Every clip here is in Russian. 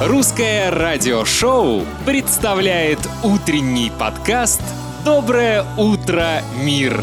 Русское радиошоу представляет утренний подкаст «Доброе утро, мир».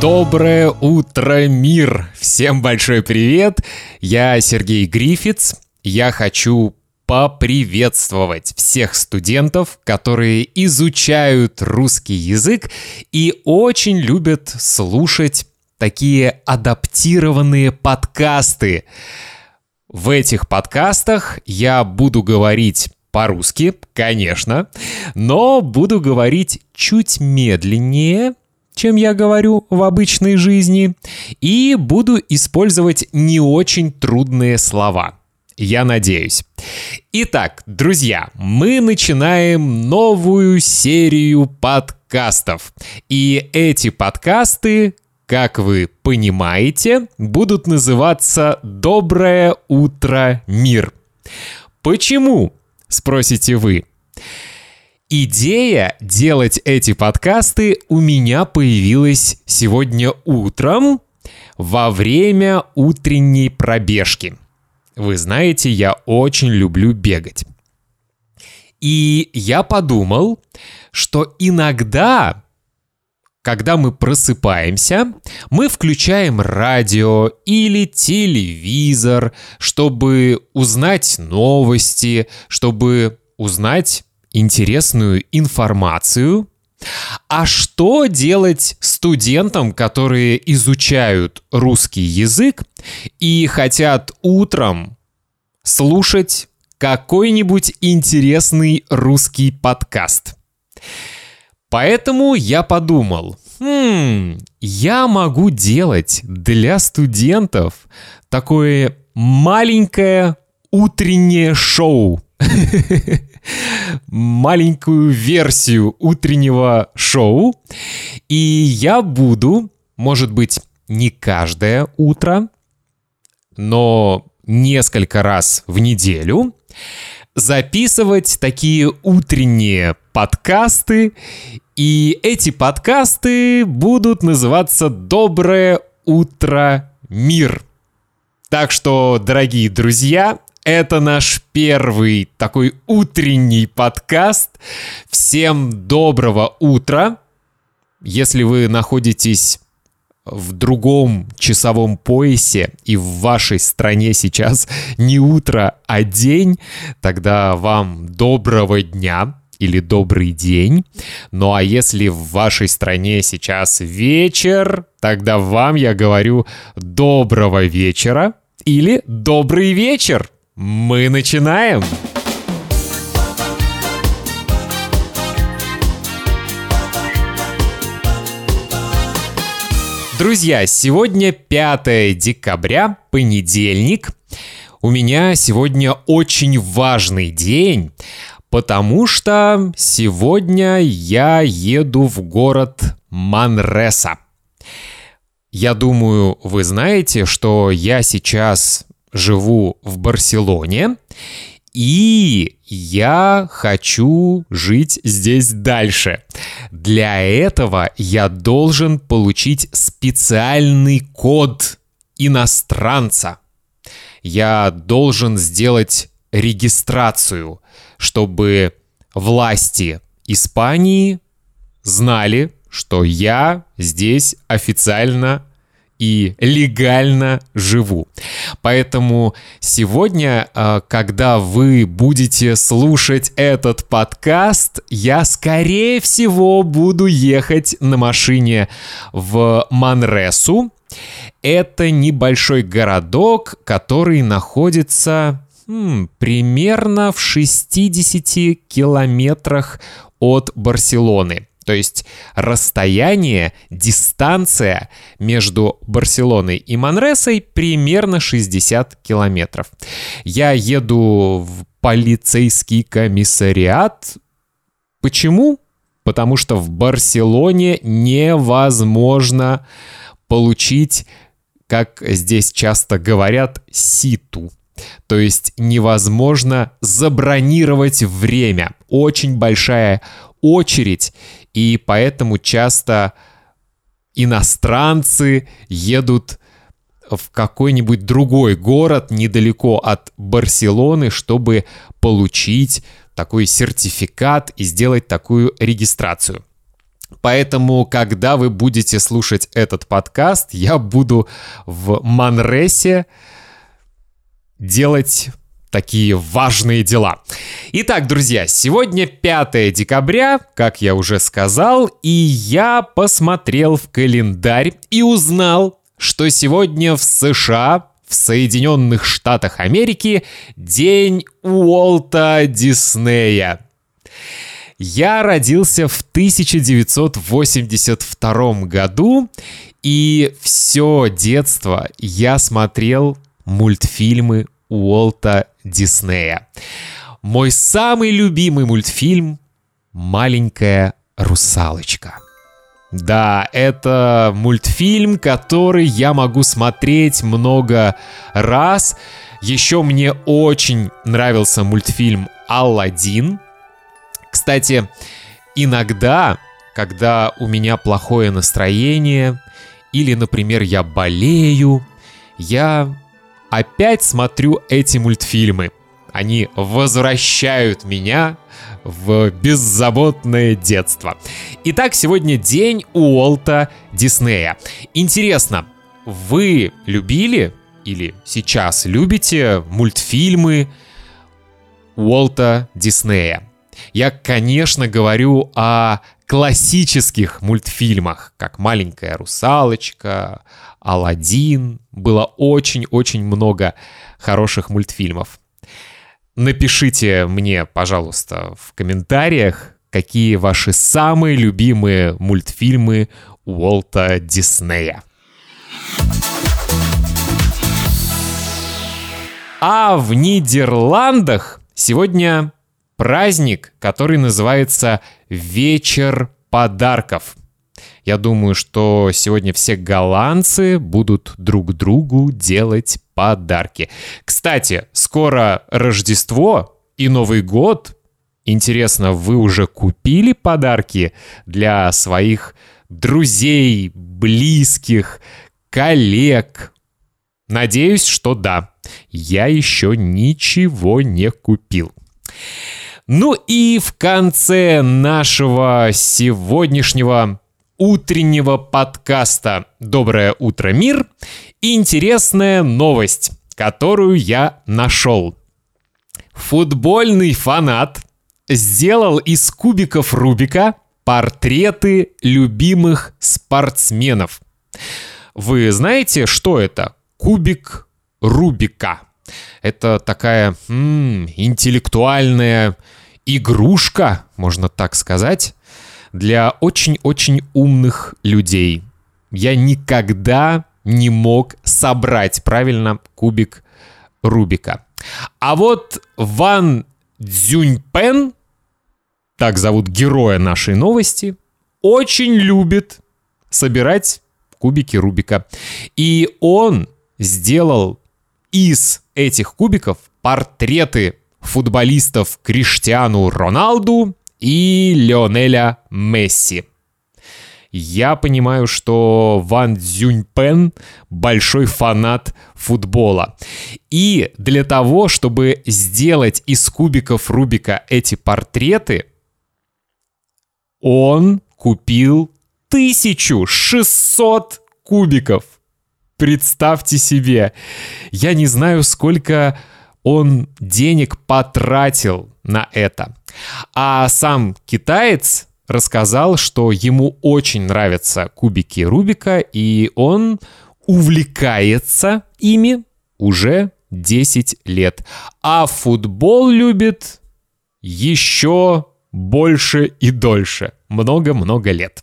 Доброе утро, мир! Всем большой привет! Я Сергей Грифиц. Я хочу поприветствовать всех студентов, которые изучают русский язык и очень любят слушать такие адаптированные подкасты. В этих подкастах я буду говорить по-русски, конечно, но буду говорить чуть медленнее, чем я говорю в обычной жизни, и буду использовать не очень трудные слова. Я надеюсь. Итак, друзья, мы начинаем новую серию подкастов. И эти подкасты, как вы понимаете, будут называться «Доброе утро, мир». Почему, спросите вы? Идея делать эти подкасты у меня появилась сегодня утром во время утренней пробежки – вы знаете, я очень люблю бегать. И я подумал, что иногда, когда мы просыпаемся, мы включаем радио или телевизор, чтобы узнать новости, чтобы узнать интересную информацию. А что делать студентам, которые изучают русский язык и хотят утром слушать какой-нибудь интересный русский подкаст? Поэтому я подумал, хм, я могу делать для студентов такое маленькое утреннее шоу. маленькую версию утреннего шоу. И я буду, может быть, не каждое утро, но несколько раз в неделю записывать такие утренние подкасты. И эти подкасты будут называться «Доброе утро, мир». Так что, дорогие друзья, это наш первый такой утренний подкаст. Всем доброго утра. Если вы находитесь в другом часовом поясе и в вашей стране сейчас не утро, а день, тогда вам доброго дня или добрый день. Ну а если в вашей стране сейчас вечер, тогда вам я говорю доброго вечера или добрый вечер. Мы начинаем! Друзья, сегодня 5 декабря, понедельник. У меня сегодня очень важный день, потому что сегодня я еду в город Манреса. Я думаю, вы знаете, что я сейчас живу в Барселоне, и я хочу жить здесь дальше. Для этого я должен получить специальный код иностранца. Я должен сделать регистрацию, чтобы власти Испании знали, что я здесь официально и легально живу. Поэтому сегодня, а, когда вы будете слушать этот подкаст, я, скорее всего, буду ехать на машине в Манресу. Это небольшой городок, который находится м, примерно в 60 километрах от Барселоны. То есть расстояние, дистанция между Барселоной и Манресой примерно 60 километров. Я еду в полицейский комиссариат. Почему? Потому что в Барселоне невозможно получить, как здесь часто говорят, ситу. То есть невозможно забронировать время. Очень большая очередь, и поэтому часто иностранцы едут в какой-нибудь другой город недалеко от Барселоны, чтобы получить такой сертификат и сделать такую регистрацию. Поэтому, когда вы будете слушать этот подкаст, я буду в Манресе делать такие важные дела. Итак, друзья, сегодня 5 декабря, как я уже сказал, и я посмотрел в календарь и узнал, что сегодня в США, в Соединенных Штатах Америки, день Уолта Диснея. Я родился в 1982 году, и все детство я смотрел мультфильмы Уолта Диснея. Мой самый любимый мультфильм «Маленькая русалочка». Да, это мультфильм, который я могу смотреть много раз. Еще мне очень нравился мультфильм «Алладин». Кстати, иногда, когда у меня плохое настроение, или, например, я болею, я опять смотрю эти мультфильмы. Они возвращают меня в беззаботное детство. Итак, сегодня день Уолта Диснея. Интересно, вы любили или сейчас любите мультфильмы Уолта Диснея? Я, конечно, говорю о классических мультфильмах, как «Маленькая русалочка», «Аладдин». Было очень-очень много хороших мультфильмов. Напишите мне, пожалуйста, в комментариях, какие ваши самые любимые мультфильмы Уолта Диснея. А в Нидерландах сегодня праздник, который называется «Вечер подарков». Я думаю, что сегодня все голландцы будут друг другу делать подарки. Кстати, скоро Рождество и Новый год. Интересно, вы уже купили подарки для своих друзей, близких, коллег? Надеюсь, что да. Я еще ничего не купил. Ну и в конце нашего сегодняшнего утреннего подкаста «Доброе утро, мир» интересная новость, которую я нашел. Футбольный фанат сделал из кубиков Рубика портреты любимых спортсменов. Вы знаете, что это? Кубик Рубика. Это такая м-м, интеллектуальная игрушка, можно так сказать, для очень-очень умных людей. Я никогда не мог собрать правильно кубик Рубика. А вот Ван Цзюньпен, так зовут героя нашей новости, очень любит собирать кубики Рубика. И он сделал из этих кубиков портреты футболистов Криштиану Роналду и Леонеля Месси. Я понимаю, что Ван Цзюньпен большой фанат футбола. И для того, чтобы сделать из кубиков Рубика эти портреты, он купил 1600 кубиков. Представьте себе. Я не знаю, сколько он денег потратил на это. А сам китаец рассказал, что ему очень нравятся кубики Рубика, и он увлекается ими уже 10 лет. А футбол любит еще больше и дольше. Много-много лет.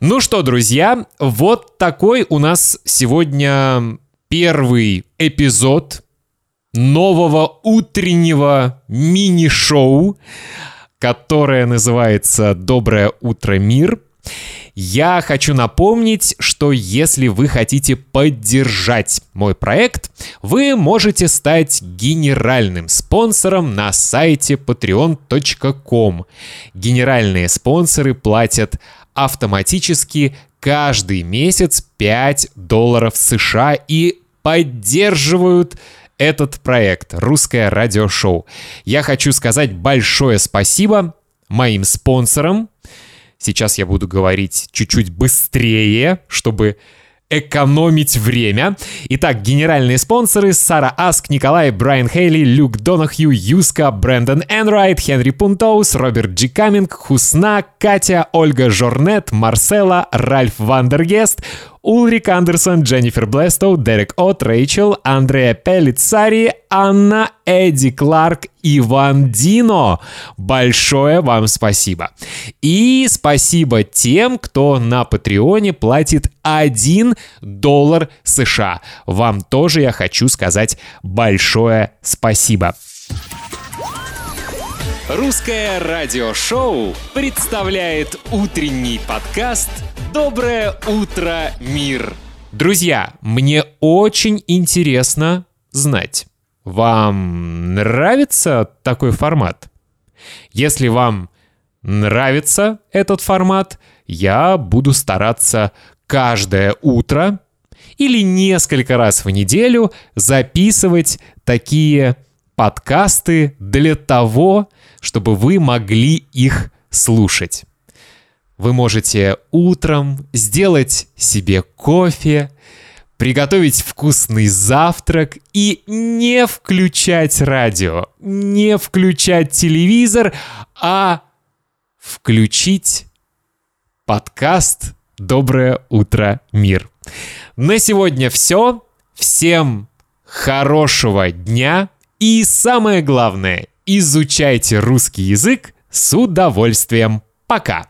Ну что, друзья, вот такой у нас сегодня первый эпизод нового утреннего мини-шоу, которое называется «Доброе утро, мир». Я хочу напомнить, что если вы хотите поддержать мой проект, вы можете стать генеральным спонсором на сайте patreon.com. Генеральные спонсоры платят автоматически каждый месяц 5 долларов США и поддерживают этот проект «Русское радиошоу». Я хочу сказать большое спасибо моим спонсорам. Сейчас я буду говорить чуть-чуть быстрее, чтобы экономить время. Итак, генеральные спонсоры Сара Аск, Николай, Брайан Хейли, Люк Донахью, Юска, Брэндон Энрайт, Хенри Пунтоус, Роберт Джи Каминг, Хусна, Катя, Ольга Жорнет, Марсела, Ральф Вандергест, Улрик Андерсон, Дженнифер Блестоу, Дерек От, Рэйчел, Андреа Пелицари, Анна, Эдди Кларк, Иван Дино. Большое вам спасибо. И спасибо тем, кто на Патреоне платит 1 доллар США. Вам тоже я хочу сказать большое спасибо. Русское радиошоу представляет утренний подкаст «Доброе утро, мир». Друзья, мне очень интересно знать, вам нравится такой формат? Если вам нравится этот формат, я буду стараться каждое утро или несколько раз в неделю записывать такие подкасты для того, чтобы вы могли их слушать. Вы можете утром сделать себе кофе, приготовить вкусный завтрак и не включать радио, не включать телевизор, а включить подкаст «Доброе утро, мир». На сегодня все. Всем хорошего дня. И самое главное, изучайте русский язык с удовольствием. Пока!